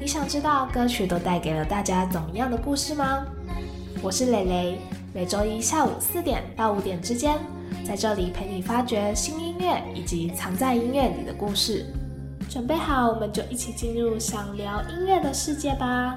你想知道歌曲都带给了大家怎么样的故事吗？我是蕾蕾，每周一下午四点到五点之间，在这里陪你发掘新音乐以及藏在音乐里的故事。准备好，我们就一起进入想聊音乐的世界吧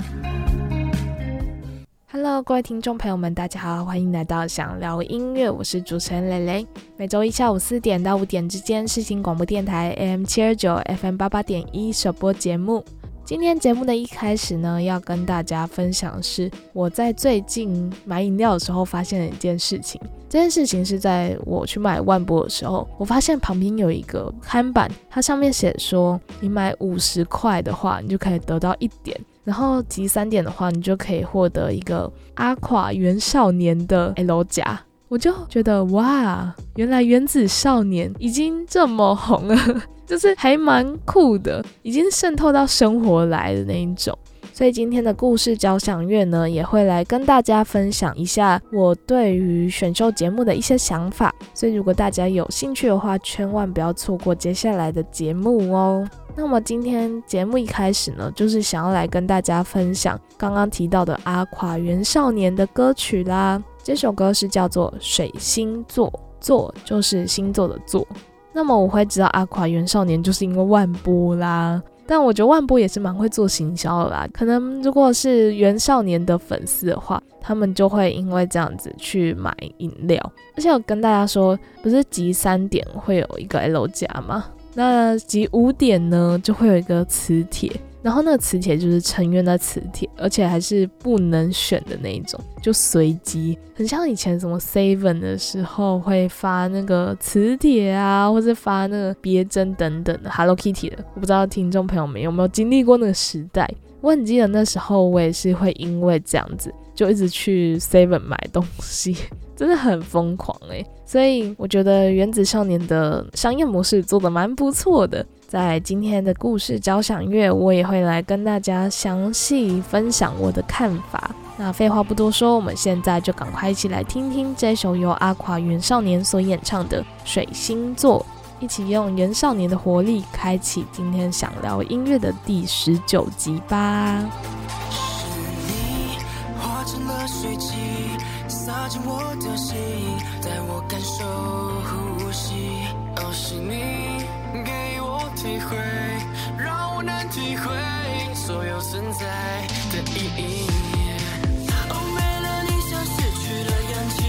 ！Hello，各位听众朋友们，大家好，欢迎来到想聊音乐，我是主持人蕾蕾。每周一下午四点到五点之间，是新广播电台 AM 七二九 FM 八八点一首播节目。今天节目的一开始呢，要跟大家分享是我在最近买饮料的时候发现的一件事情。这件事情是在我去买万波的时候，我发现旁边有一个看板，它上面写说，你买五十块的话，你就可以得到一点，然后集三点的话，你就可以获得一个阿垮元少年的 L 夹。我就觉得哇，原来原子少年已经这么红了。就是还蛮酷的，已经渗透到生活来的那一种。所以今天的故事交响乐呢，也会来跟大家分享一下我对于选秀节目的一些想法。所以如果大家有兴趣的话，千万不要错过接下来的节目哦。那么今天节目一开始呢，就是想要来跟大家分享刚刚提到的阿垮原少年的歌曲啦。这首歌是叫做《水星座》，座就是星座的座。那么我会知道阿垮元少年就是因为万波啦，但我觉得万波也是蛮会做行销的啦。可能如果是元少年的粉丝的话，他们就会因为这样子去买饮料。而且我跟大家说，不是集三点会有一个 L 加吗？那集五点呢就会有一个磁铁。然后那个磁铁就是成员的磁铁，而且还是不能选的那一种，就随机，很像以前什么 Seven 的时候会发那个磁铁啊，或者发那个别针等等的 Hello Kitty 的。我不知道听众朋友们有没有经历过那个时代？我很记得那时候我也是会因为这样子，就一直去 Seven 买东西，真的很疯狂诶。所以我觉得原子少年的商业模式做的蛮不错的。在今天的故事交响乐，我也会来跟大家详细分享我的看法。那废话不多说，我们现在就赶快一起来听听这首由阿垮元少年所演唱的《水星座》，一起用元少年的活力，开启今天想聊音乐的第十九集吧。是你体会，让我能体会所有存在的意义。哦，没了你像失去了氧气。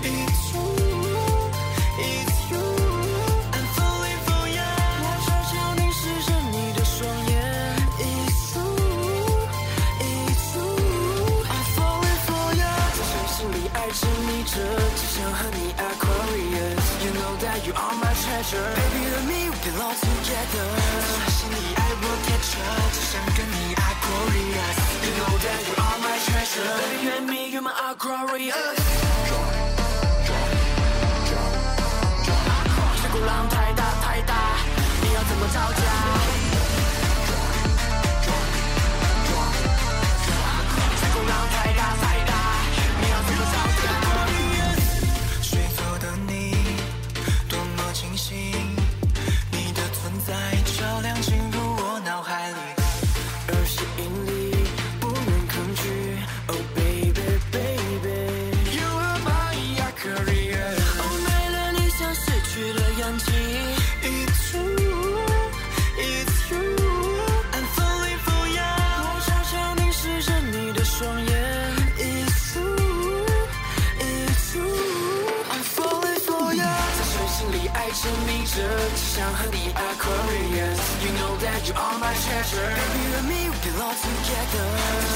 It's you，It's you，I'm falling for you。我悄悄凝视着你的双眼。It's you，It's you，I'm falling for you。在深心里爱着你着，只想和你 Aquarius。You know that you are my treasure。Baby my treasure。Baby and me you're my Aquarius。这鼓浪太大太大，你要怎么招架？You are my treasure，Baby you and me we belong together。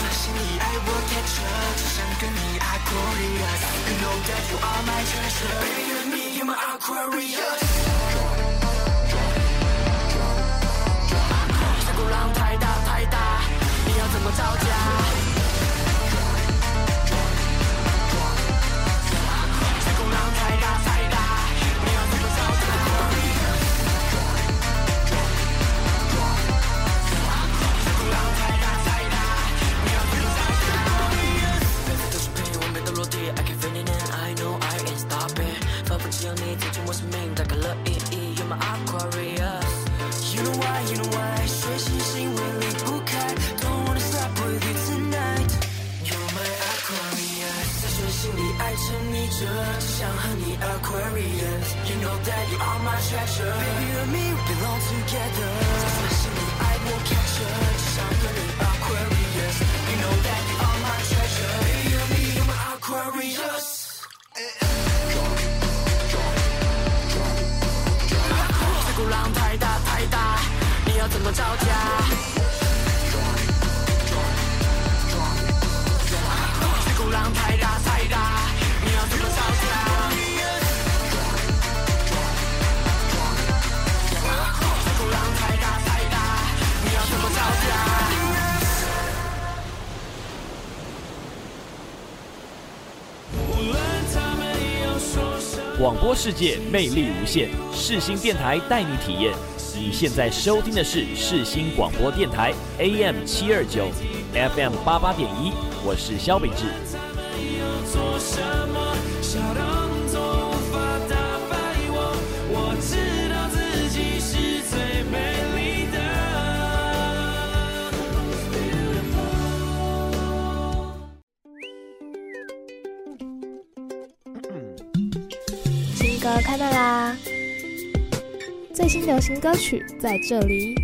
在心里爱我 catch up，只想跟你 Aquarius，You know that you are my treasure，Baby you and me you're my Aquarius。这鼓浪太大太大，你要怎么招架？ 여전히 대충 모습인 다갈러이 You're my Aquarius. You know why, you know why? 水星星为你不开 Don't wanna stop with you tonight. You're my Aquarius. 在水星里爱着你这只想和你 Aquarius. You know that you are my treasure. Baby you and me belong together. 世界魅力无限，世新电台带你体验。你现在收听的是世新广播电台 AM 七二九 FM 八八点一，我是肖秉志。流行歌曲在这里。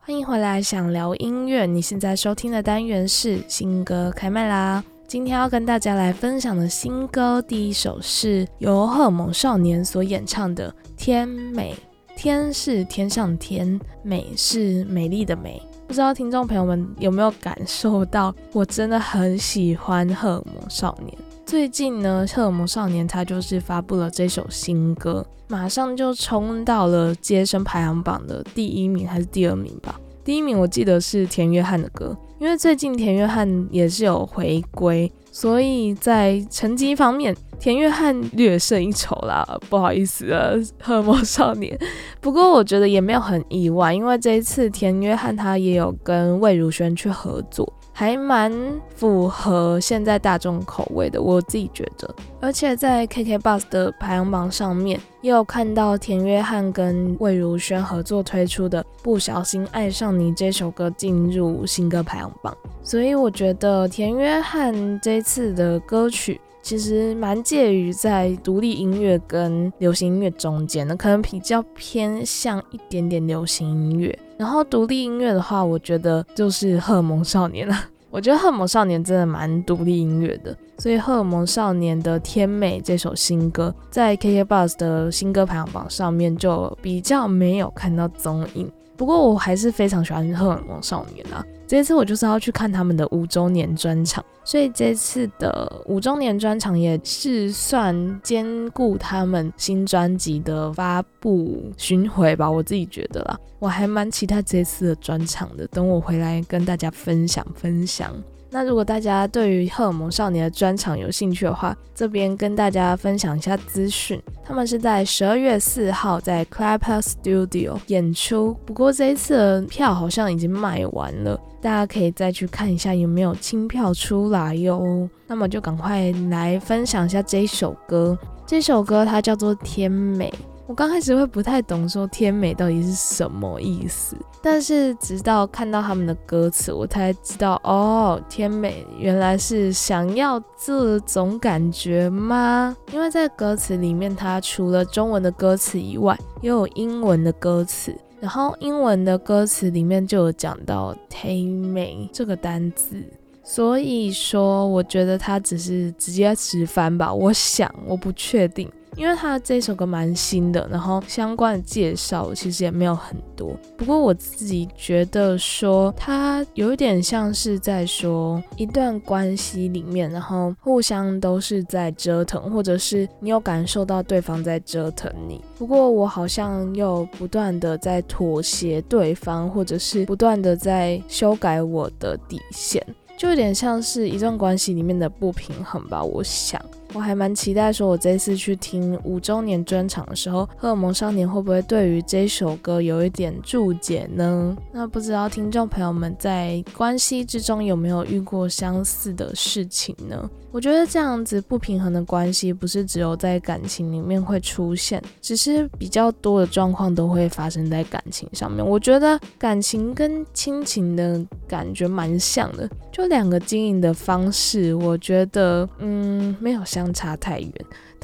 欢迎回来，想聊音乐。你现在收听的单元是新歌开麦啦！今天要跟大家来分享的新歌，第一首是由荷尔蒙少年所演唱的《天美》。天是天上天，美是美丽的美。不知道听众朋友们有没有感受到，我真的很喜欢荷尔蒙少年。最近呢，荷尔蒙少年他就是发布了这首新歌，马上就冲到了接生排行榜的第一名还是第二名吧？第一名我记得是田约翰的歌，因为最近田约翰也是有回归，所以在成绩方面。田约翰略胜一筹啦，不好意思啊，荷尔蒙少年。不过我觉得也没有很意外，因为这一次田约翰他也有跟魏如萱去合作，还蛮符合现在大众口味的，我自己觉得。而且在 KK Bus 的排行榜上面，也有看到田约翰跟魏如萱合作推出的《不小心爱上你》这首歌进入新歌排行榜，所以我觉得田约翰这次的歌曲。其实蛮介于在独立音乐跟流行音乐中间的，可能比较偏向一点点流行音乐。然后独立音乐的话，我觉得就是荷尔蒙少年了。我觉得荷尔蒙少年真的蛮独立音乐的，所以荷尔蒙少年的《天美》这首新歌在 KKBOX 的新歌排行榜上面就比较没有看到踪影。不过我还是非常喜欢荷尔蒙少年啊。这次我就是要去看他们的五周年专场，所以这次的五周年专场也是算兼顾他们新专辑的发布巡回吧，我自己觉得啦，我还蛮期待这次的专场的，等我回来跟大家分享分享。那如果大家对于荷尔蒙少年的专场有兴趣的话，这边跟大家分享一下资讯。他们是在十二月四号在 Clapper Studio 演出，不过这一次的票好像已经卖完了，大家可以再去看一下有没有清票出来哟。那么就赶快来分享一下这首歌，这首歌它叫做《天美》。我刚开始会不太懂说“天美”到底是什么意思，但是直到看到他们的歌词，我才知道哦，“天美”原来是想要这种感觉吗？因为在歌词里面，它除了中文的歌词以外，也有英文的歌词，然后英文的歌词里面就有讲到“天美”这个单字，所以说我觉得它只是直接直翻吧，我想，我不确定。因为他这首歌蛮新的，然后相关的介绍其实也没有很多。不过我自己觉得说，他有一点像是在说一段关系里面，然后互相都是在折腾，或者是你有感受到对方在折腾你。不过我好像又不断的在妥协对方，或者是不断的在修改我的底线，就有点像是一段关系里面的不平衡吧。我想。我还蛮期待，说我这次去听五周年专场的时候，《荷尔蒙少年》会不会对于这首歌有一点注解呢？那不知道听众朋友们在关系之中有没有遇过相似的事情呢？我觉得这样子不平衡的关系，不是只有在感情里面会出现，只是比较多的状况都会发生在感情上面。我觉得感情跟亲情的感觉蛮像的，就两个经营的方式，我觉得嗯没有相差太远。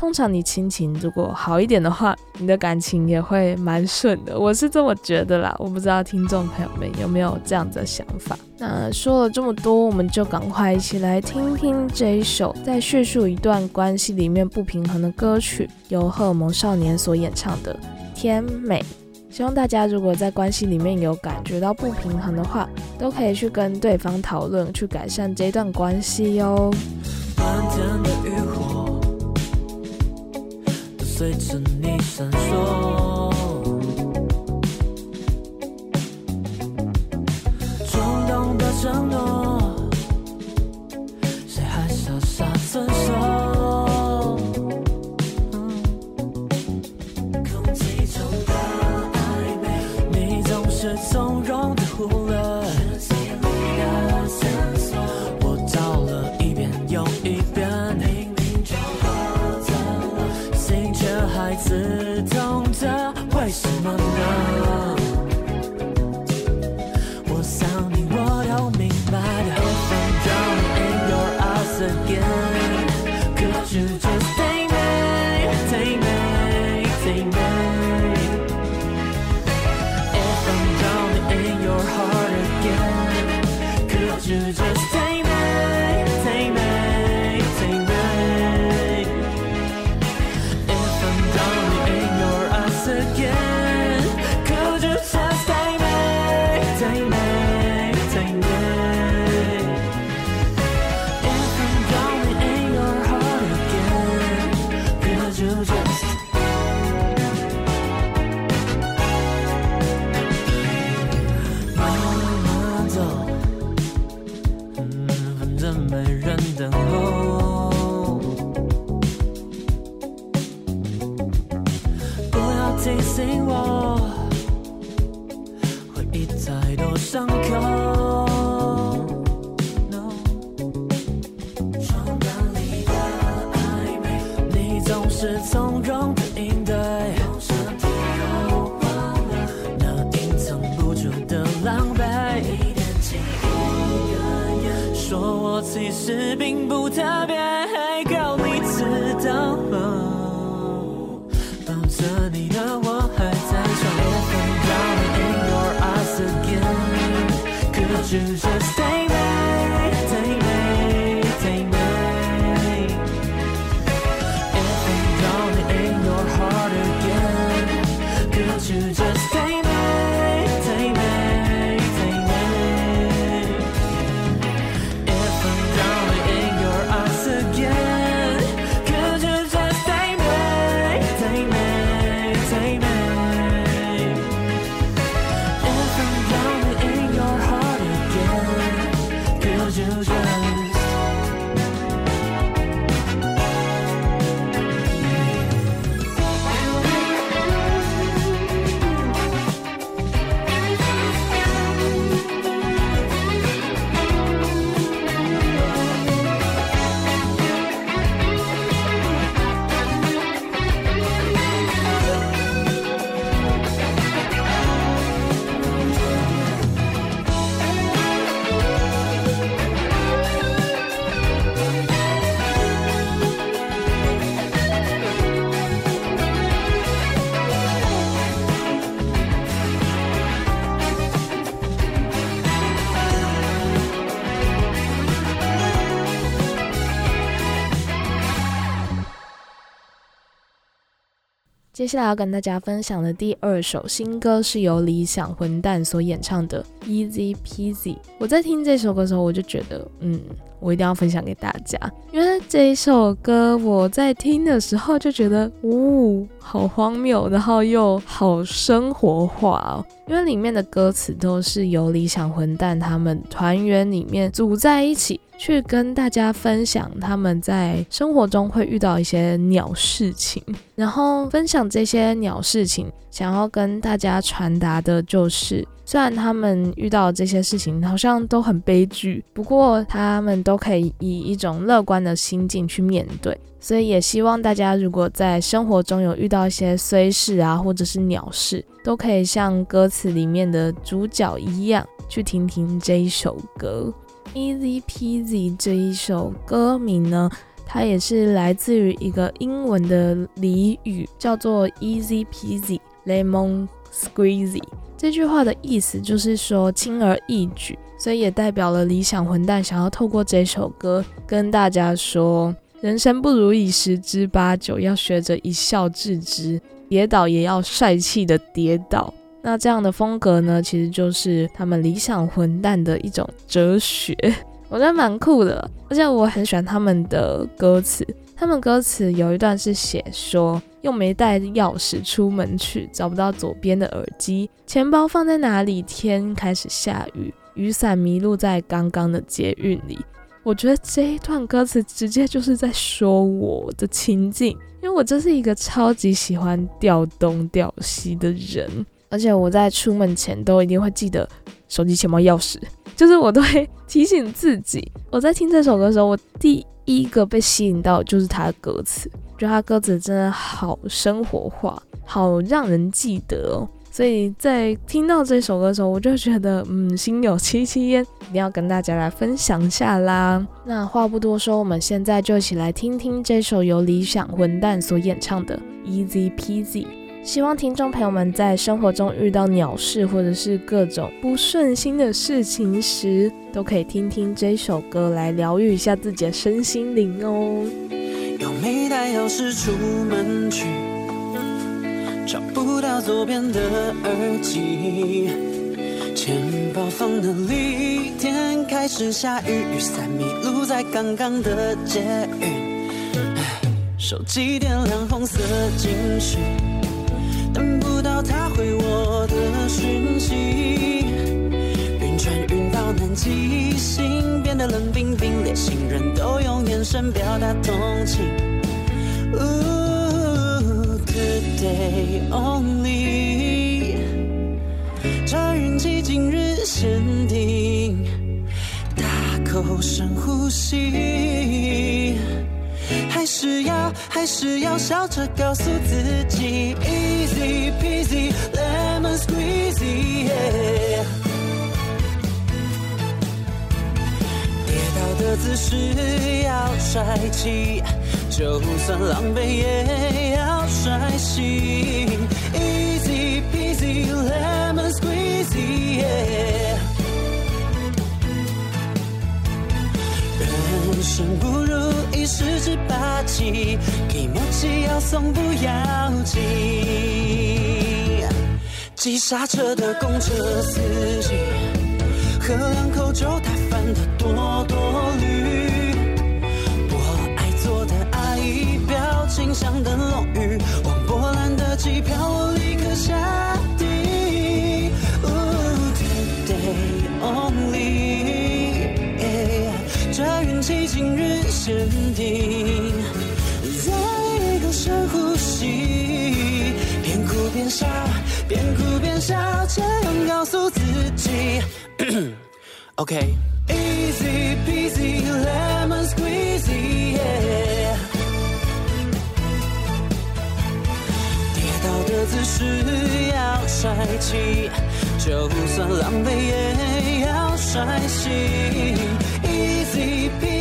通常你亲情如果好一点的话，你的感情也会蛮顺的，我是这么觉得啦。我不知道听众朋友们有没有这样的想法。那说了这么多，我们就赶快一起来听听这一首在叙述一段关系里面不平衡的歌曲，由荷尔蒙少年所演唱的《甜美》。希望大家如果在关系里面有感觉到不平衡的话，都可以去跟对方讨论，去改善这段关系哟。漫天的渔火随着你闪烁，冲动的承诺，接下来要跟大家分享的第二首新歌是由理想混蛋所演唱的《Easy Peasy》。我在听这首歌的时候，我就觉得，嗯，我一定要分享给大家，因为这一首歌我在听的时候就觉得，呜、好荒谬，然后又好生活化哦。因为里面的歌词都是由理想混蛋他们团员里面组在一起，去跟大家分享他们在生活中会遇到一些鸟事情，然后分享这些鸟事情，想要跟大家传达的就是，虽然他们遇到这些事情好像都很悲剧，不过他们都可以以一种乐观的心境去面对。所以也希望大家，如果在生活中有遇到一些虽事啊，或者是鸟事，都可以像歌词里面的主角一样，去听听这一首歌。Easy Peasy 这一首歌名呢，它也是来自于一个英文的俚语，叫做 Easy Peasy Lemon Squeezy。这句话的意思就是说轻而易举，所以也代表了理想混蛋想要透过这首歌跟大家说。人生不如意十之八九，要学着一笑置之，跌倒也要帅气的跌倒。那这样的风格呢，其实就是他们理想混蛋的一种哲学，我觉得蛮酷的。而且我很喜欢他们的歌词，他们歌词有一段是写说，又没带钥匙出门去，找不到左边的耳机，钱包放在哪里？天开始下雨，雨伞迷路在刚刚的捷运里。我觉得这一段歌词直接就是在说我的情境，因为我就是一个超级喜欢调东调西的人，而且我在出门前都一定会记得手机、钱包、钥匙，就是我都会提醒自己。我在听这首歌的时候，我第一个被吸引到就是它的歌词，觉得它歌词真的好生活化，好让人记得哦。所以在听到这首歌的时候，我就觉得，嗯，心有戚戚焉，一定要跟大家来分享下啦。那话不多说，我们现在就一起来听听这首由理想混蛋所演唱的《Easy Peasy》。希望听众朋友们在生活中遇到鸟事或者是各种不顺心的事情时，都可以听听这首歌来疗愈一下自己的身心灵哦。有没带钥匙出门去？找不到左边的耳机，钱包放哪里？天开始下雨，雨伞迷路在刚刚的捷运。手机点亮红色警示，他回我的讯息。晕船晕到南极，心变得冷冰冰，连行人都用眼神表达同情。Today only，这运气今日限定，大口深呼吸，还是要还是要笑着告诉自己，Easy peasy lemon squeezy。跌倒的姿势要帅气。就算狼狈也要帅气，Easy peasy lemon squeezy。人生不如意十之八七，给默契要送不要紧。急刹车的公车司机，喝两口酒太烦的多多绿。心像灯笼雨，往波兰的机票我立刻下这运气今日限定。再一个深呼吸，边哭边笑，边哭边笑，这样告诉自己。OK，easy peasy lemon squeezy。跌倒的。姿势要帅气，就算狼狈也要帅气。Easy peasy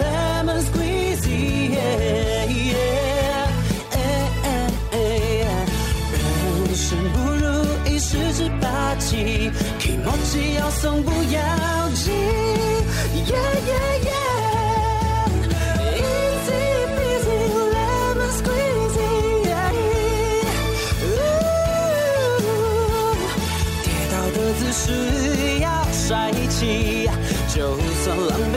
lemon squeezy，人生不如意十之八七，提莫吉要送不要紧。是要帅气，就算狼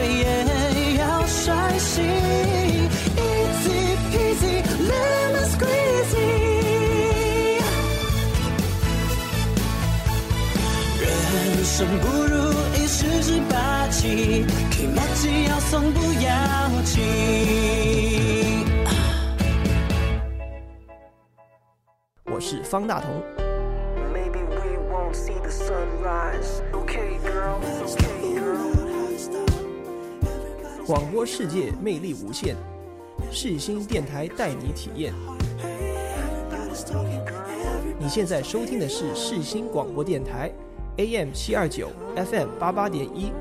生不如意。十之八七，気持ち要送不要紧。我是方大同。Maybe we won't see the sunrise. Okay, girl. Okay, girl. 广播世界魅力无限，世新电台带你体验。你现在收听的是世新广播电台，AM 七二九，FM 八八点一。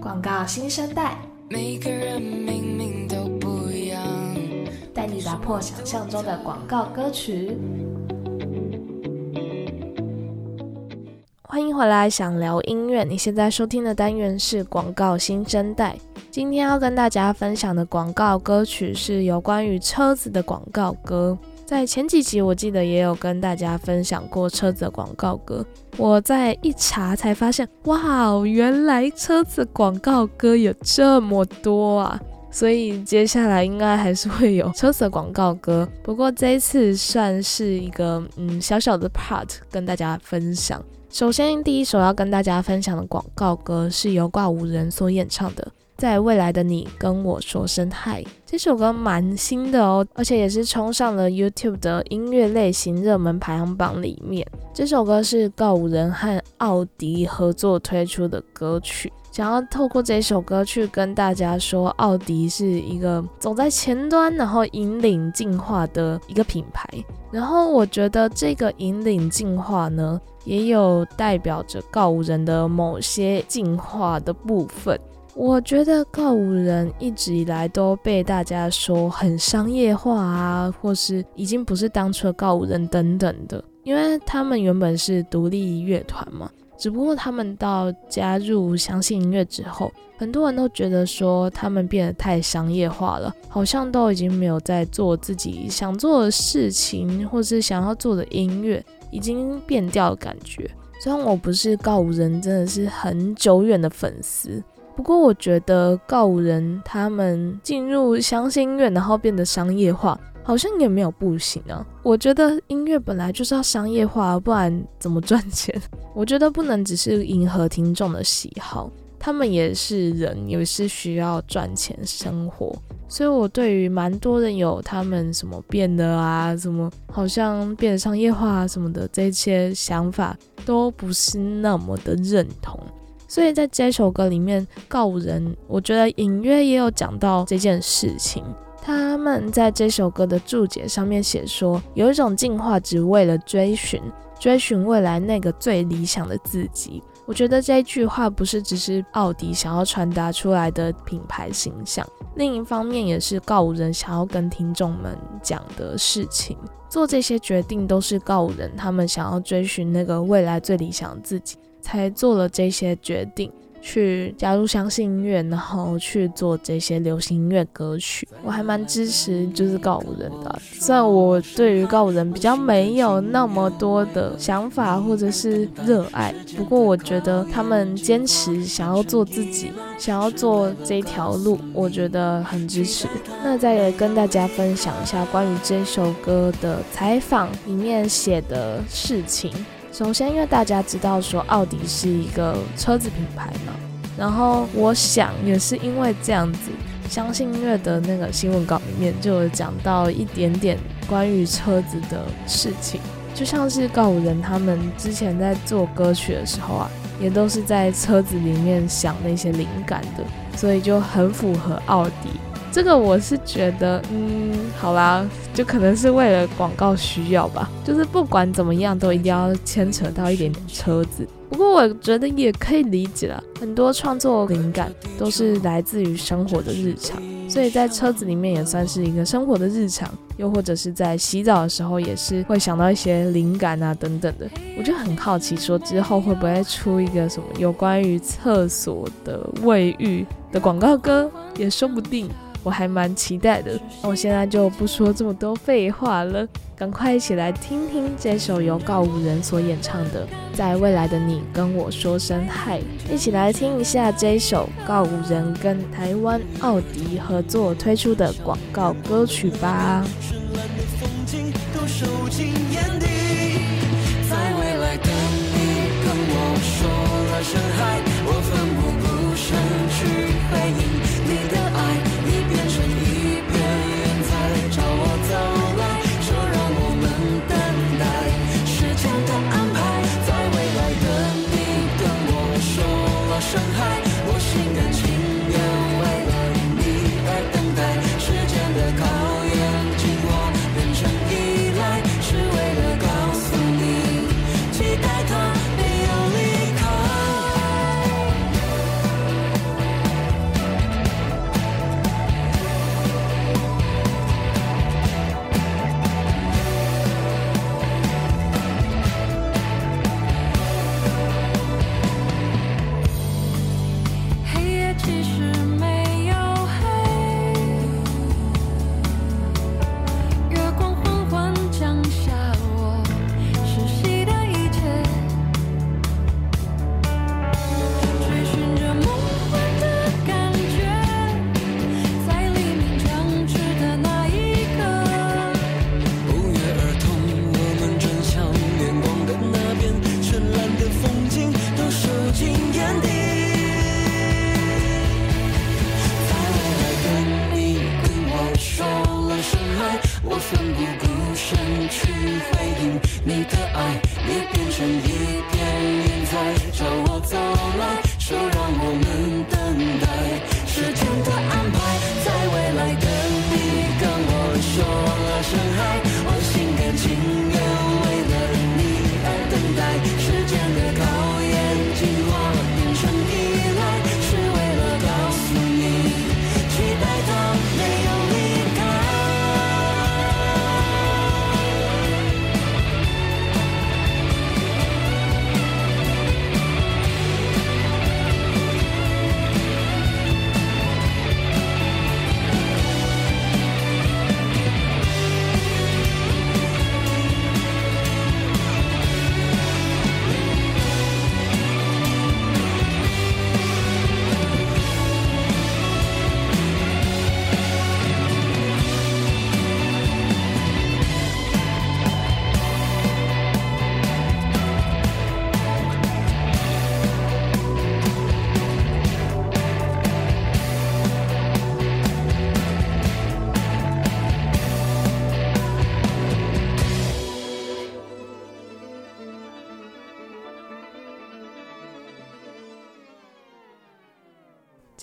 广告新生代，每个人明明都不一样，带你打破想象中的广告歌曲。欢迎回来，想聊音乐。你现在收听的单元是广告新生代。今天要跟大家分享的广告歌曲是有关于车子的广告歌。在前几集，我记得也有跟大家分享过车子的广告歌。我在一查才发现，哇哦，原来车子广告歌有这么多啊！所以接下来应该还是会有车子的广告歌，不过这一次算是一个嗯小小的 part 跟大家分享。首先，第一首要跟大家分享的广告歌是由挂五人所演唱的。在未来的你跟我说声嗨，这首歌蛮新的哦，而且也是冲上了 YouTube 的音乐类型热门排行榜里面。这首歌是告五人和奥迪合作推出的歌曲，想要透过这首歌去跟大家说，奥迪是一个走在前端，然后引领进化的一个品牌。然后我觉得这个引领进化呢，也有代表着告五人的某些进化的部分。我觉得告五人一直以来都被大家说很商业化啊，或是已经不是当初的告五人等等的，因为他们原本是独立乐团嘛，只不过他们到加入相信音乐之后，很多人都觉得说他们变得太商业化了，好像都已经没有在做自己想做的事情，或是想要做的音乐，已经变掉的感觉。虽然我不是告五人，真的是很久远的粉丝。不过我觉得告五人他们进入相信音乐，然后变得商业化，好像也没有不行啊。我觉得音乐本来就是要商业化，不然怎么赚钱？我觉得不能只是迎合听众的喜好，他们也是人，也是需要赚钱生活。所以我对于蛮多人有他们什么变的啊，什么好像变得商业化啊什么的这些想法，都不是那么的认同。所以在这首歌里面，告五人，我觉得隐约也有讲到这件事情。他们在这首歌的注解上面写说，有一种进化只为了追寻，追寻未来那个最理想的自己。我觉得这句话不是只是奥迪想要传达出来的品牌形象，另一方面也是告五人想要跟听众们讲的事情。做这些决定都是告五人他们想要追寻那个未来最理想的自己。才做了这些决定，去加入相信音乐，然后去做这些流行音乐歌曲。我还蛮支持就是告五人的，虽然我对于告五人比较没有那么多的想法或者是热爱，不过我觉得他们坚持想要做自己，想要做这条路，我觉得很支持。那再跟大家分享一下关于这首歌的采访里面写的事情。首先，因为大家知道说奥迪是一个车子品牌嘛，然后我想也是因为这样子，相信音乐的那个新闻稿里面就有讲到一点点关于车子的事情，就像是告五人他们之前在做歌曲的时候啊，也都是在车子里面想那些灵感的，所以就很符合奥迪。这个我是觉得，嗯，好啦，就可能是为了广告需要吧。就是不管怎么样，都一定要牵扯到一点点车子。不过我觉得也可以理解了，很多创作灵感都是来自于生活的日常，所以在车子里面也算是一个生活的日常。又或者是在洗澡的时候，也是会想到一些灵感啊等等的。我就很好奇，说之后会不会出一个什么有关于厕所的卫浴的广告歌，也说不定。我还蛮期待的。我现在就不说这么多废话了，赶快一起来听听这首由告五人所演唱的《在未来的你跟我说声嗨》，一起来听一下这首告五人跟台湾奥迪合作推出的广告歌曲吧。在未来的你跟我说了声嗨，我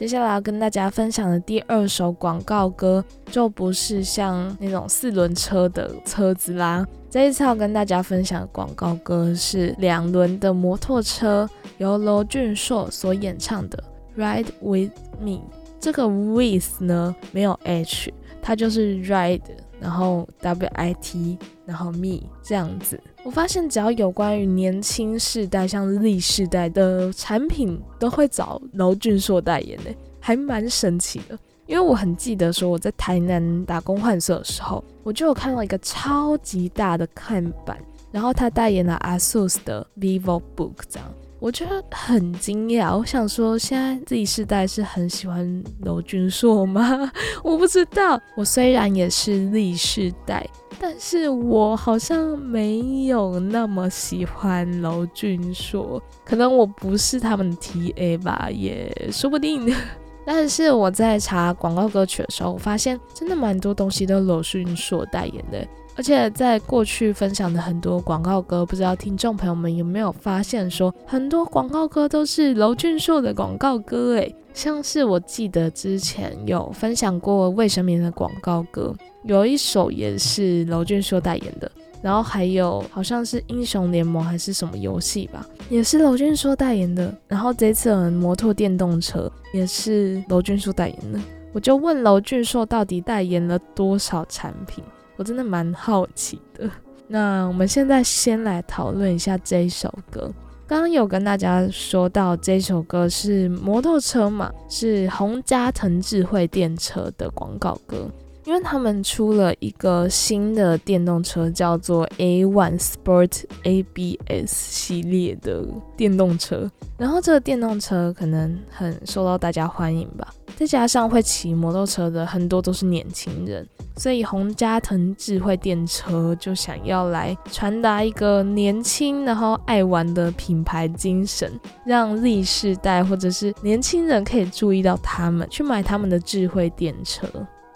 接下来要跟大家分享的第二首广告歌，就不是像那种四轮车的车子啦。这一次要跟大家分享的广告歌是两轮的摩托车，由罗俊硕所演唱的《Ride with Me》。这个 with 呢没有 h，它就是 ride，然后 w i t，然后 me 这样子。我发现只要有关于年轻世代，像 Z 世代的产品，都会找娄俊硕代言的，还蛮神奇的。因为我很记得说我在台南打工换色的时候，我就有看到一个超级大的看板，然后他代言了 ASUS 的 Vivo Book 这样。我觉得很惊讶，我想说，现在 Z 世代是很喜欢娄俊硕吗？我不知道。我虽然也是 Z 世代，但是我好像没有那么喜欢娄俊硕，可能我不是他们的 TA 吧，也说不定。但是我在查广告歌曲的时候，我发现真的蛮多东西都娄俊硕代言的。而且在过去分享的很多广告歌，不知道听众朋友们有没有发现，说很多广告歌都是娄俊硕的广告歌，诶，像是我记得之前有分享过卫生棉的广告歌，有一首也是娄俊硕代言的，然后还有好像是英雄联盟还是什么游戏吧，也是娄俊硕代言的，然后这次的摩托电动车也是娄俊硕代言的，我就问娄俊硕到底代言了多少产品。我真的蛮好奇的。那我们现在先来讨论一下这一首歌。刚刚有跟大家说到这首歌是摩托车嘛，是洪家腾智慧电车的广告歌。因为他们出了一个新的电动车，叫做 A One Sport ABS 系列的电动车，然后这个电动车可能很受到大家欢迎吧。再加上会骑摩托车的很多都是年轻人，所以洪家腾智慧电车就想要来传达一个年轻然后爱玩的品牌精神，让 Z 世代或者是年轻人可以注意到他们，去买他们的智慧电车。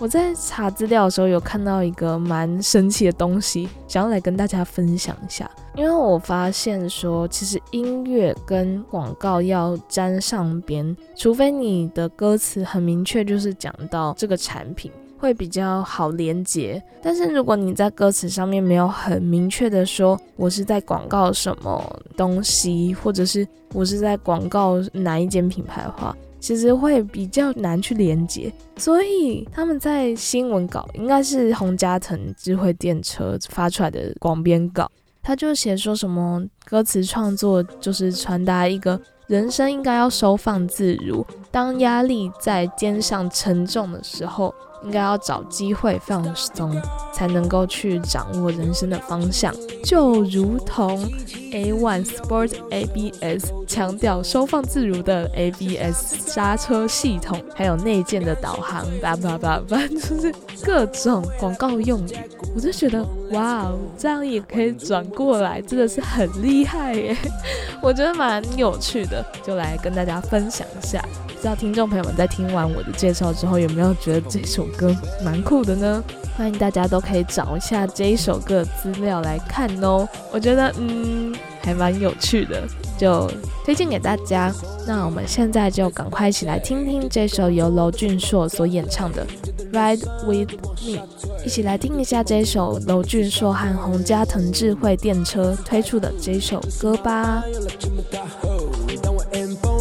我在查资料的时候有看到一个蛮神奇的东西，想要来跟大家分享一下。因为我发现说，其实音乐跟广告要沾上边，除非你的歌词很明确，就是讲到这个产品，会比较好连接。但是如果你在歌词上面没有很明确的说，我是在广告什么东西，或者是我是在广告哪一间品牌的话，其实会比较难去连接，所以他们在新闻稿应该是洪家腾智慧电车发出来的广编稿，他就写说什么歌词创作就是传达一个人生应该要收放自如，当压力在肩上沉重的时候。应该要找机会放松，才能够去掌握人生的方向。就如同 A One Sport ABS 强调收放自如的 ABS 刹车系统，还有内建的导航，叭叭叭叭，就是各种广告用语。我就觉得，哇哦，这样也可以转过来，真的是很厉害耶！我觉得蛮有趣的，就来跟大家分享一下。不知道听众朋友们在听完我的介绍之后，有没有觉得这首歌蛮酷的呢？欢迎大家都可以找一下这一首歌的资料来看哦。我觉得嗯还蛮有趣的，就推荐给大家。那我们现在就赶快一起来听听这首由娄俊硕所演唱的《Ride with Me》，一起来听一下这首娄俊硕和洪家腾智慧电车推出的这首歌吧。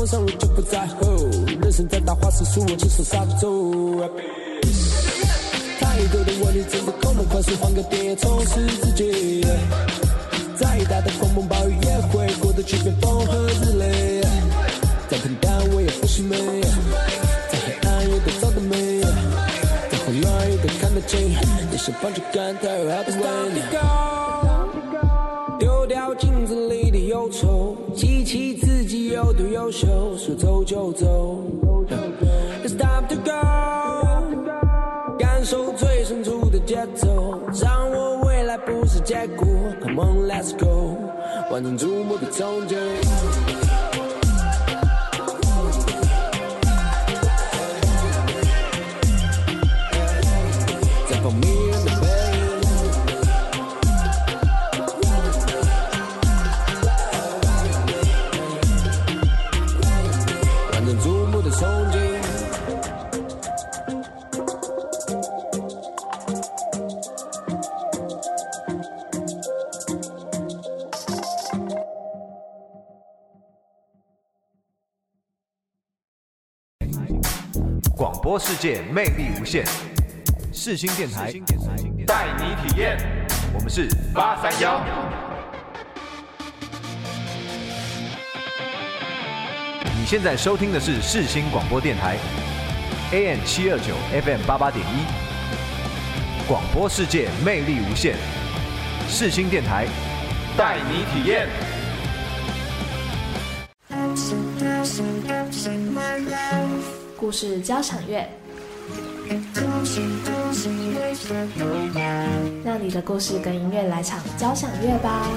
上我就不在乎，人生再大花式输我亲手杀走。太多的问题只是口梦，快速换个碟充实自己。再大的风暴雨完成注目的憧憬。界魅力无限，世新电台带你体验。我们是八三幺。你现在收听的是世新广播电台，AM 七二九 FM 八八点一。广播世界魅力无限，世新电台带你体验。故事交响乐，让你的故事跟音乐来场交响乐吧。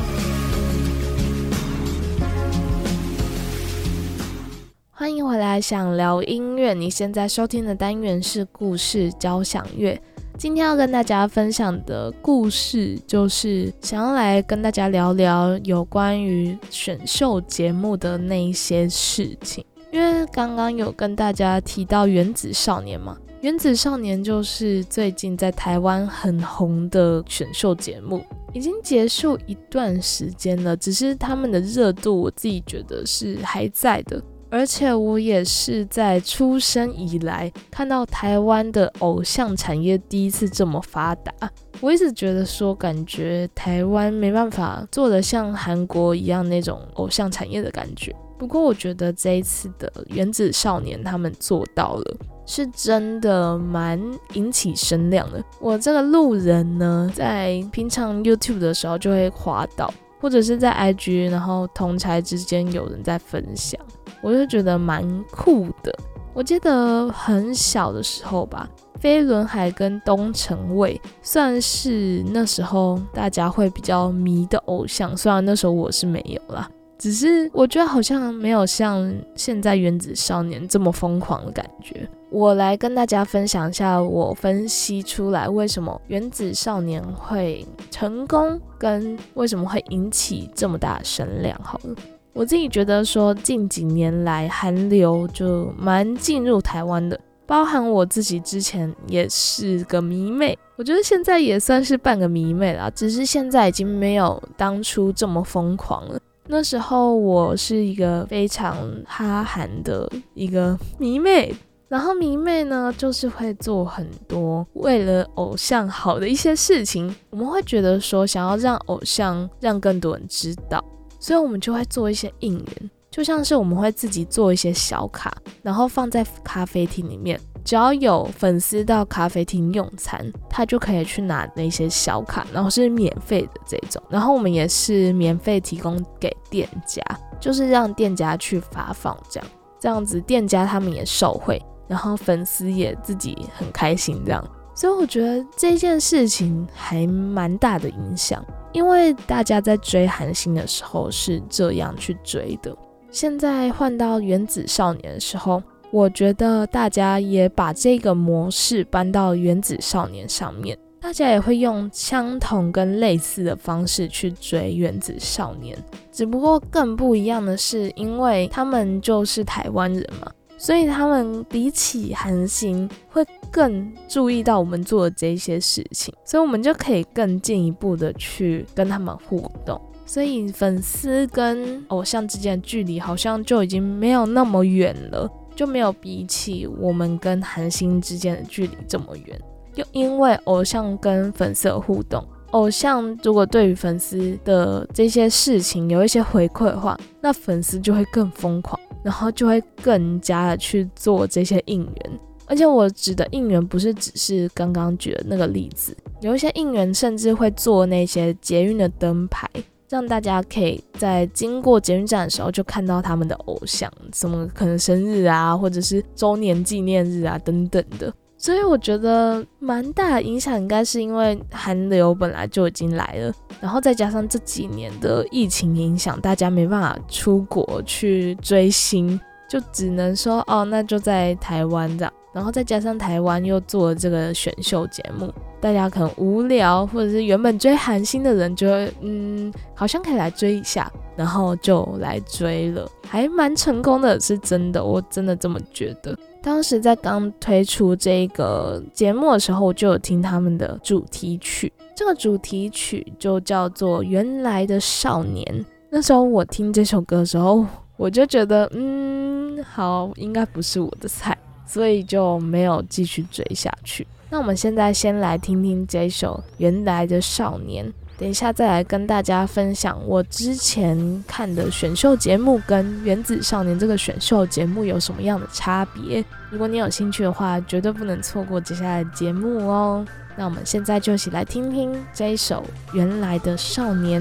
欢迎回来，想聊音乐。你现在收听的单元是故事交响乐。今天要跟大家分享的故事，就是想要来跟大家聊聊有关于选秀节目的那一些事情。因为刚刚有跟大家提到《原子少年》嘛，《原子少年》就是最近在台湾很红的选秀节目，已经结束一段时间了，只是他们的热度我自己觉得是还在的。而且我也是在出生以来看到台湾的偶像产业第一次这么发达。我一直觉得说，感觉台湾没办法做的像韩国一样那种偶像产业的感觉。不过我觉得这一次的原子少年他们做到了，是真的蛮引起声量的。我这个路人呢，在平常 YouTube 的时候就会滑到，或者是在 IG，然后同台之间有人在分享，我就觉得蛮酷的。我记得很小的时候吧，飞轮海跟东城卫算是那时候大家会比较迷的偶像，虽然那时候我是没有啦。只是我觉得好像没有像现在原子少年这么疯狂的感觉。我来跟大家分享一下我分析出来为什么原子少年会成功，跟为什么会引起这么大的声量。好了，我自己觉得说近几年来韩流就蛮进入台湾的，包含我自己之前也是个迷妹，我觉得现在也算是半个迷妹了，只是现在已经没有当初这么疯狂了。那时候我是一个非常哈韩的一个迷妹，然后迷妹呢就是会做很多为了偶像好的一些事情。我们会觉得说想要让偶像让更多人知道，所以我们就会做一些应援，就像是我们会自己做一些小卡，然后放在咖啡厅里面。只要有粉丝到咖啡厅用餐，他就可以去拿那些小卡，然后是免费的这种。然后我们也是免费提供给店家，就是让店家去发放这样，这样子店家他们也受惠，然后粉丝也自己很开心这样。所以我觉得这件事情还蛮大的影响，因为大家在追韩星的时候是这样去追的，现在换到原子少年的时候。我觉得大家也把这个模式搬到原子少年上面，大家也会用相同跟类似的方式去追原子少年，只不过更不一样的是，因为他们就是台湾人嘛，所以他们比起韩星会更注意到我们做的这些事情，所以我们就可以更进一步的去跟他们互动，所以粉丝跟偶像之间的距离好像就已经没有那么远了。就没有比起我们跟韩星之间的距离这么远，又因为偶像跟粉丝的互动，偶像如果对于粉丝的这些事情有一些回馈的话，那粉丝就会更疯狂，然后就会更加的去做这些应援。而且我指的应援不是只是刚刚举的那个例子，有一些应援甚至会做那些捷运的灯牌。让大家可以在经过捷运站的时候就看到他们的偶像，什么可能生日啊，或者是周年纪念日啊等等的。所以我觉得蛮大的影响，应该是因为韩流本来就已经来了，然后再加上这几年的疫情影响，大家没办法出国去追星，就只能说哦，那就在台湾这样。然后再加上台湾又做了这个选秀节目。大家可能无聊，或者是原本追韩星的人，就会嗯，好像可以来追一下，然后就来追了，还蛮成功的，是真的，我真的这么觉得。当时在刚推出这个节目的时候，我就有听他们的主题曲，这个主题曲就叫做《原来的少年》。那时候我听这首歌的时候，我就觉得嗯，好，应该不是我的菜，所以就没有继续追下去。那我们现在先来听听这一首《原来的少年》，等一下再来跟大家分享我之前看的选秀节目跟《原子少年》这个选秀节目有什么样的差别。如果你有兴趣的话，绝对不能错过接下来的节目哦。那我们现在就一起来听听这一首《原来的少年》。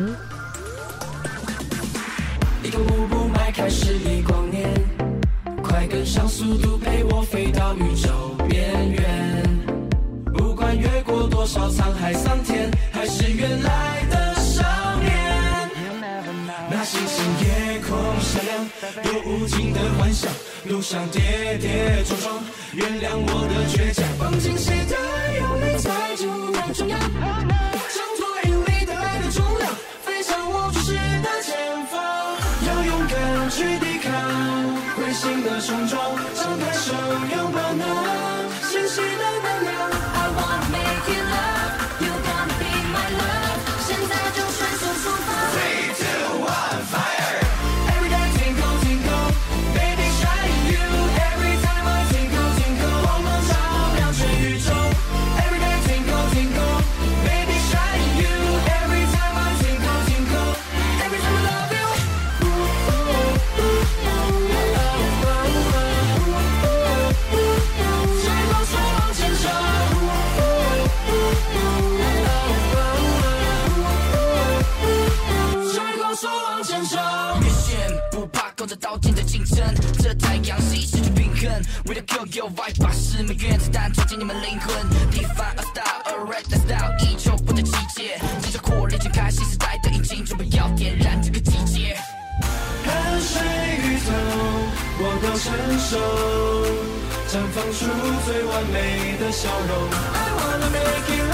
一个舞步迈开十亿光年，快跟上速度，陪我飞到宇宙边缘。多少沧海桑田，还是原来的少年。那星星夜空闪亮，有无尽的幻想，路上跌跌撞撞，原谅我的倔强。放进谁的有你在就在中央，挣脱引力带来的重量，飞向我注视的前方。要勇敢去抵抗，灰心的冲撞，vibe，把原子弹装进你们灵魂。Define a style, a red style，依旧不得季节。接着火力全开，新时代的引擎准备要点燃这个季节。汗水雨痛，我都承受，绽放出最完美的笑容。I wanna make it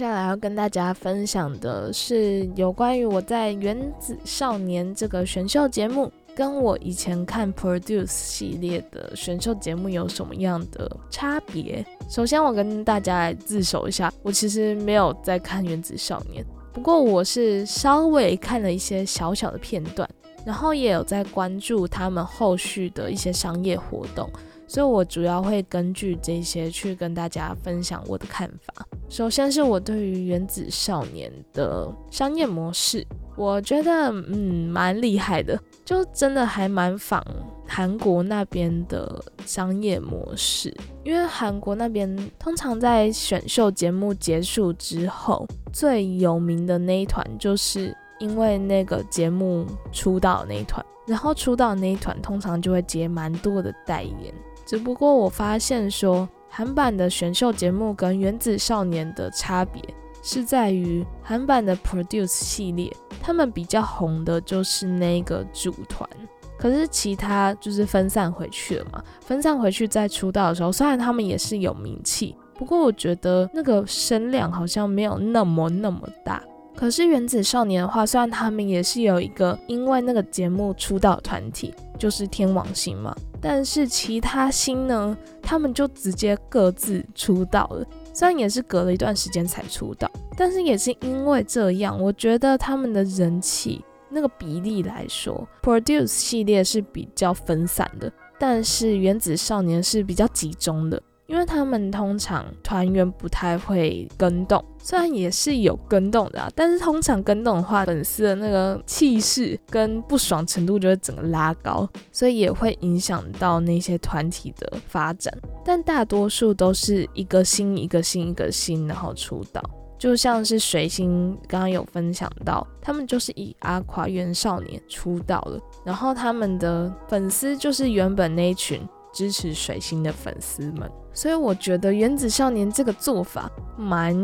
接下来要跟大家分享的是有关于我在《原子少年》这个选秀节目，跟我以前看 Produce 系列的选秀节目有什么样的差别。首先，我跟大家来自首一下，我其实没有在看《原子少年》，不过我是稍微看了一些小小的片段，然后也有在关注他们后续的一些商业活动。所以我主要会根据这些去跟大家分享我的看法。首先是我对于《原子少年》的商业模式，我觉得嗯蛮厉害的，就真的还蛮仿韩国那边的商业模式。因为韩国那边通常在选秀节目结束之后，最有名的那一团就是因为那个节目出道那一团，然后出道那一团通常就会接蛮多的代言。只不过我发现说，韩版的选秀节目跟《原子少年》的差别是在于，韩版的 Produce 系列，他们比较红的就是那个组团，可是其他就是分散回去了嘛。分散回去再出道的时候，虽然他们也是有名气，不过我觉得那个声量好像没有那么那么大。可是原子少年的话，虽然他们也是有一个因为那个节目出道团体，就是天王星嘛，但是其他星呢，他们就直接各自出道了。虽然也是隔了一段时间才出道，但是也是因为这样，我觉得他们的人气那个比例来说，Produce 系列是比较分散的，但是原子少年是比较集中的。因为他们通常团员不太会跟动，虽然也是有跟动的、啊，但是通常跟动的话，粉丝的那个气势跟不爽程度就会整个拉高，所以也会影响到那些团体的发展。但大多数都是一个新一个新一个新，然后出道。就像是水星刚刚有分享到，他们就是以阿垮元少年出道了，然后他们的粉丝就是原本那一群支持水星的粉丝们。所以我觉得原子少年这个做法蛮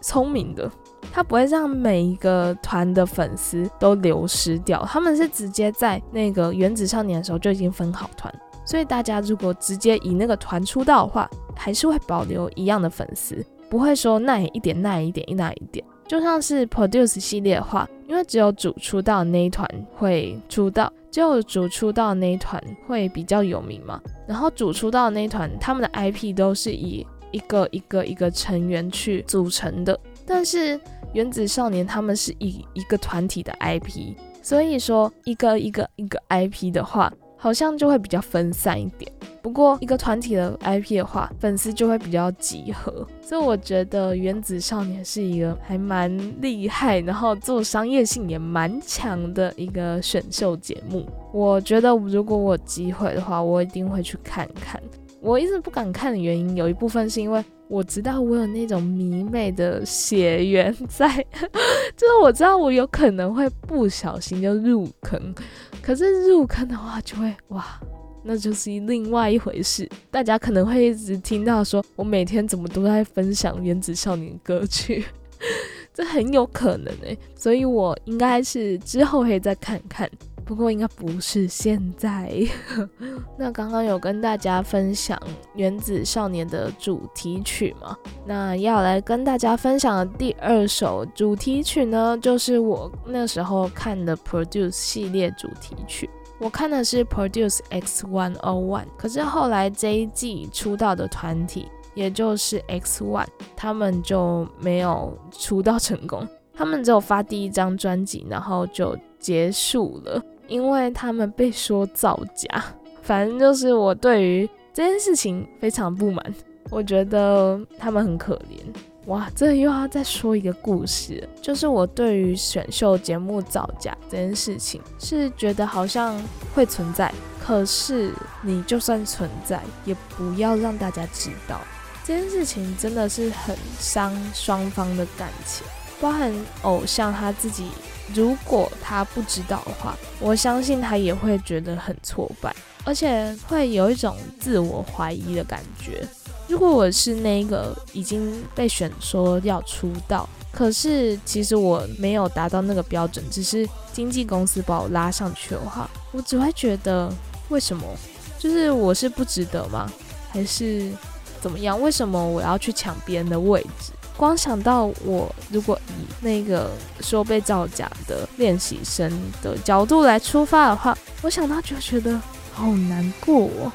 聪明的，他不会让每一个团的粉丝都流失掉，他们是直接在那个原子少年的时候就已经分好团，所以大家如果直接以那个团出道的话，还是会保留一样的粉丝，不会说那一点那一点那一点。就像是 Produce 系列的话，因为只有主出道那一团会出道，只有主出道的那一团会比较有名嘛。然后主出道的那一团，他们的 IP 都是以一个一个一个成员去组成的，但是原子少年他们是以一个团体的 IP，所以说一个一个一个 IP 的话，好像就会比较分散一点。不过一个团体的 IP 的话，粉丝就会比较集合，所以我觉得原子少年是一个还蛮厉害，然后做商业性也蛮强的一个选秀节目。我觉得如果我有机会的话，我一定会去看看。我一直不敢看的原因，有一部分是因为我知道我有那种迷妹的血缘在，就是我知道我有可能会不小心就入坑，可是入坑的话就会哇。那就是另外一回事。大家可能会一直听到说，我每天怎么都在分享原子少年歌曲，这很有可能诶、所以我应该是之后可以再看看。不过应该不是现在。那刚刚有跟大家分享《原子少年》的主题曲嘛？那要来跟大家分享的第二首主题曲呢，就是我那时候看的 Produce 系列主题曲。我看的是 Produce X One O One，可是后来这一季出道的团体，也就是 X One，他们就没有出道成功，他们只有发第一张专辑，然后就结束了。因为他们被说造假，反正就是我对于这件事情非常不满，我觉得他们很可怜。哇，这又要再说一个故事，就是我对于选秀节目造假这件事情，是觉得好像会存在，可是你就算存在，也不要让大家知道。这件事情真的是很伤双方的感情，包含偶像他自己。如果他不知道的话，我相信他也会觉得很挫败，而且会有一种自我怀疑的感觉。如果我是那个已经被选说要出道，可是其实我没有达到那个标准，只是经纪公司把我拉上去的话，我只会觉得为什么？就是我是不值得吗？还是怎么样？为什么我要去抢别人的位置？光想到我如果以那个说被造假的练习生的角度来出发的话，我想到就觉得好难过哦，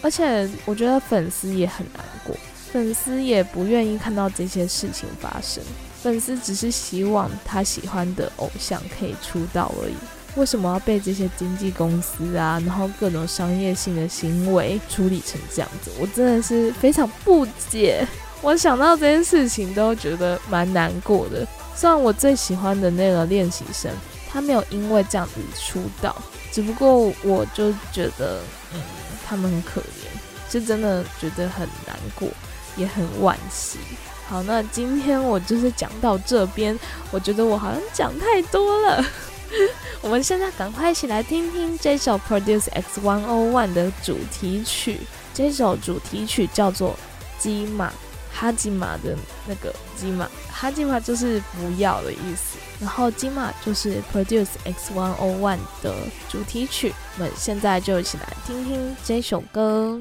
而且我觉得粉丝也很难过，粉丝也不愿意看到这些事情发生，粉丝只是希望他喜欢的偶像可以出道而已。为什么要被这些经纪公司啊，然后各种商业性的行为处理成这样子？我真的是非常不解。我想到这件事情都觉得蛮难过的。虽然我最喜欢的那个练习生，他没有因为这样子出道，只不过我就觉得，嗯，他们很可怜，是真的觉得很难过，也很惋惜。好，那今天我就是讲到这边，我觉得我好像讲太多了。我们现在赶快一起来听听这首 Produce X One O One 的主题曲。这首主题曲叫做《鸡马》。哈基玛的那个基玛，哈基玛就是不要的意思，然后基玛就是 Produce X One O One 的主题曲。我们现在就一起来听听这首歌。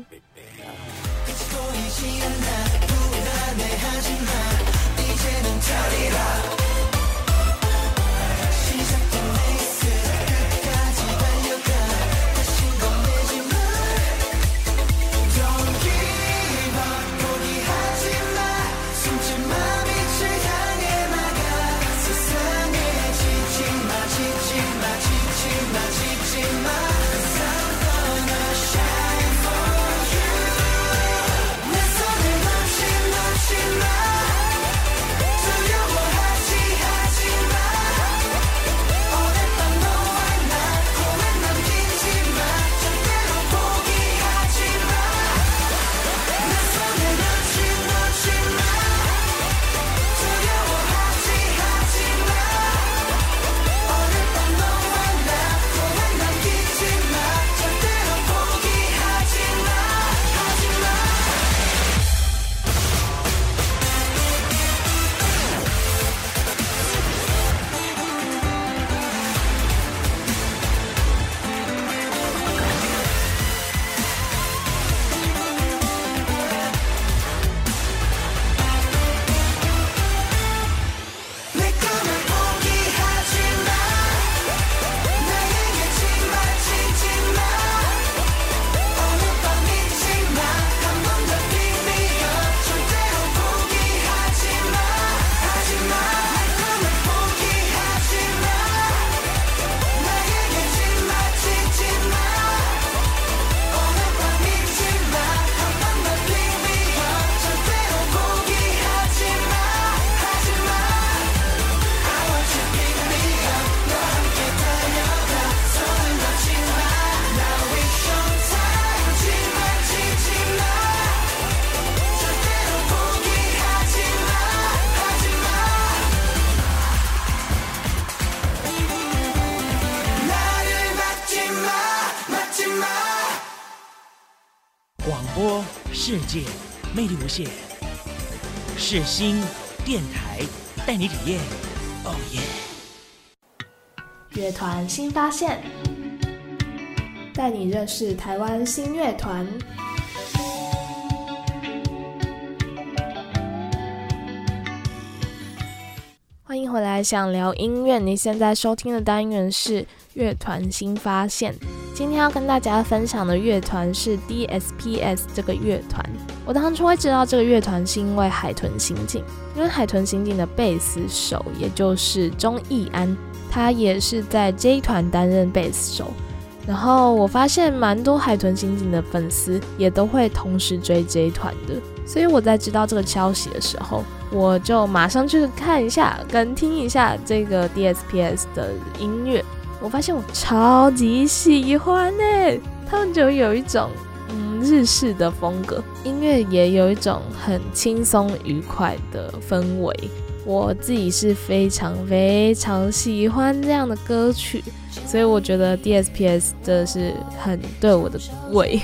魅力无限，世新电台带你体验。哦耶！乐团新发现，带你认识台湾新乐团。欢迎回来，想聊音乐。你现在收听的单元是乐团新发现。今天要跟大家分享的乐团是 DSPS 这个乐团。我当初会知道这个乐团是因为海豚刑警，因为海豚刑警的贝斯手也就是钟义安，他也是在 J 团担任贝斯手。然后我发现蛮多海豚刑警的粉丝也都会同时追这一团的，所以我在知道这个消息的时候，我就马上去看一下跟听一下这个 DSPS 的音乐。我发现我超级喜欢呢、他们就有一种嗯日式的风格，音乐也有一种很轻松愉快的氛围。我自己是非常非常喜欢这样的歌曲，所以我觉得 DSPS 真的是很对我的胃。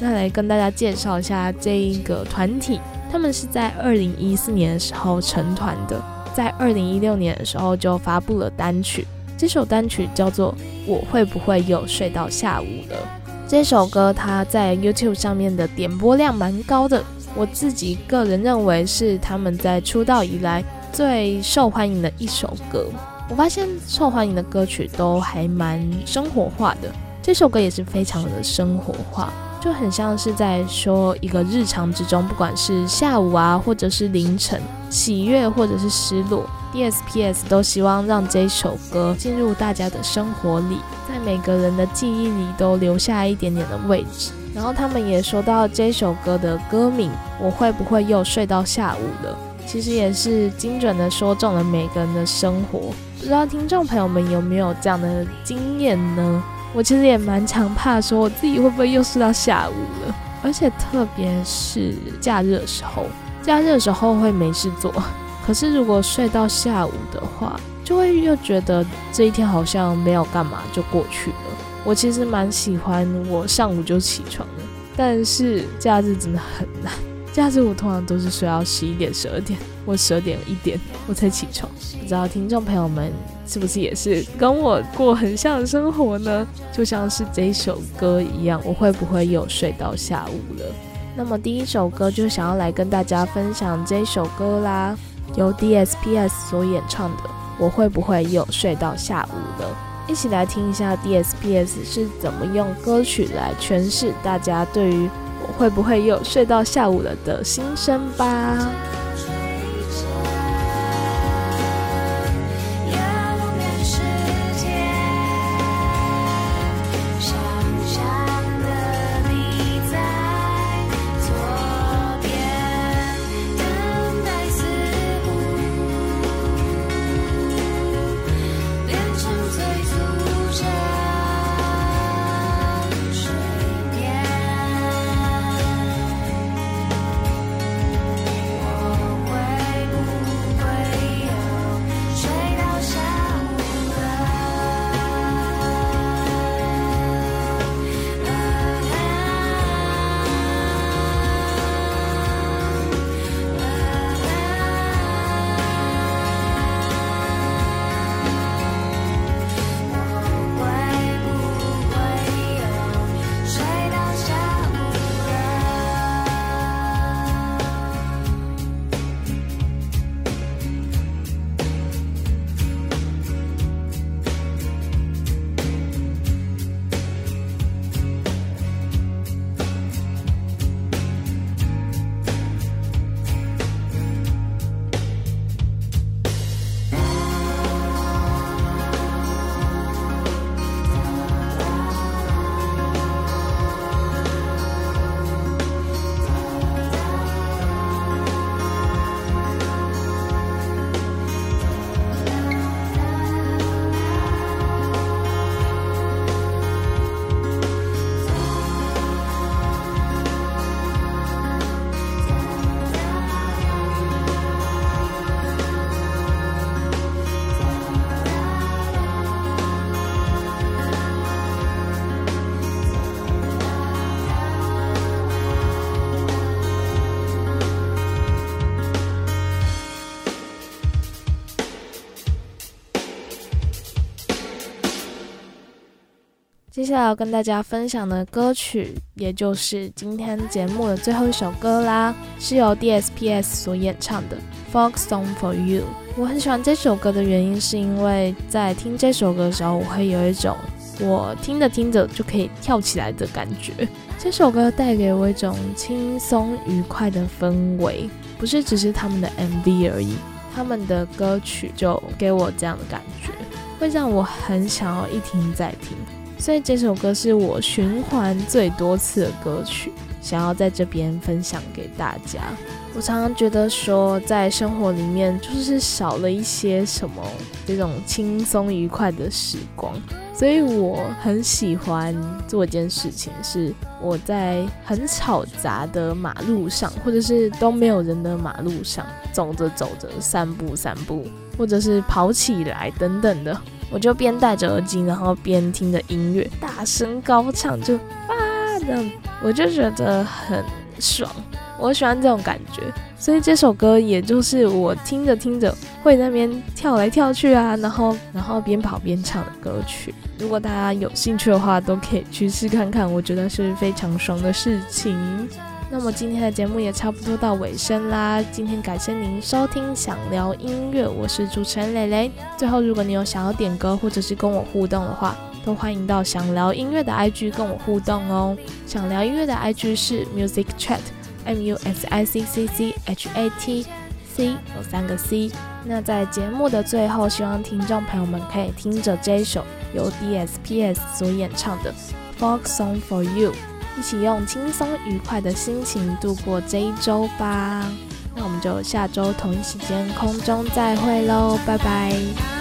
那来跟大家介绍一下这一个团体，他们是在二零一四年的时候成团的，在二零一六年的时候就发布了单曲，这首单曲叫做《我会不会又睡到下午了》。这首歌它在 YouTube 上面的点播量蛮高的，我自己个人认为是他们在出道以来最受欢迎的一首歌。我发现受欢迎的歌曲都还蛮生活化的，这首歌也是非常的生活化，就很像是在说一个日常之中，不管是下午啊，或者是凌晨，喜悦或者是失落，DSPS 都希望让这首歌进入大家的生活里，在每个人的记忆里都留下一点点的位置。然后他们也说到这首歌的歌名，我会不会又睡到下午了？其实也是精准的说中了每个人的生活。不知道听众朋友们有没有这样的经验呢？我其实也蛮常怕说我自己会不会又睡到下午了，而且特别是假日的时候，假日的时候会没事做，可是如果睡到下午的话，就会又觉得这一天好像没有干嘛就过去了。我其实蛮喜欢我上午就起床的，但是假日真的很难。假日我通常都是睡到十一点、十二点，我十二点一点我才起床。不知道听众朋友们是不是也是跟我过很像的生活呢？就像是这首歌一样，我会不会又睡到下午了？那么第一首歌就想要来跟大家分享这首歌啦，由 DSPS 所演唱的《我会不会又睡到下午了》。一起来听一下 DSPS 是怎么用歌曲来诠释大家对于我会不会又睡到下午了的心声吧。接下来要跟大家分享的歌曲，也就是今天节目的最后一首歌啦，是由 DSPS 所演唱的《Folk Song for You》。我很喜欢这首歌的原因，是因为在听这首歌的时候，我会有一种我听着听着就可以跳起来的感觉。这首歌带给我一种轻松愉快的氛围，不是只是他们的 MV 而已，他们的歌曲就给我这样的感觉，会让我很想要一听再听。所以这首歌是我循环最多次的歌曲，想要在这边分享给大家。我常常觉得说，在生活里面就是少了一些什么这种轻松愉快的时光，所以我很喜欢做一件事情，是我在很吵杂的马路上，或者是都没有人的马路上走着走着散步散步，或者是跑起来等等的。我就边戴着耳机，然后边听着音乐，大声高唱，就啊这样，我就觉得很爽。我喜欢这种感觉，所以这首歌也就是我听着听着会那边跳来跳去啊，然后然后边跑边唱的歌曲。如果大家有兴趣的话，都可以去试看看，我觉得是非常爽的事情。那么今天的节目也差不多到尾声啦。今天感谢您收听想聊音乐，我是主持人蕾蕾。最后，如果你有想要点歌或者是跟我互动的话，都欢迎到想聊音乐的 IG 跟我互动哦。想聊音乐的 IG 是 Music Chat，M U S I C C C H A T C 有三个 C。那在节目的最后，希望听众朋友们可以听着这一首由 DSPS 所演唱的《Folk Song for You》。一起用轻松愉快的心情度过这一周吧。那我们就下周同一时间空中再会喽，拜拜。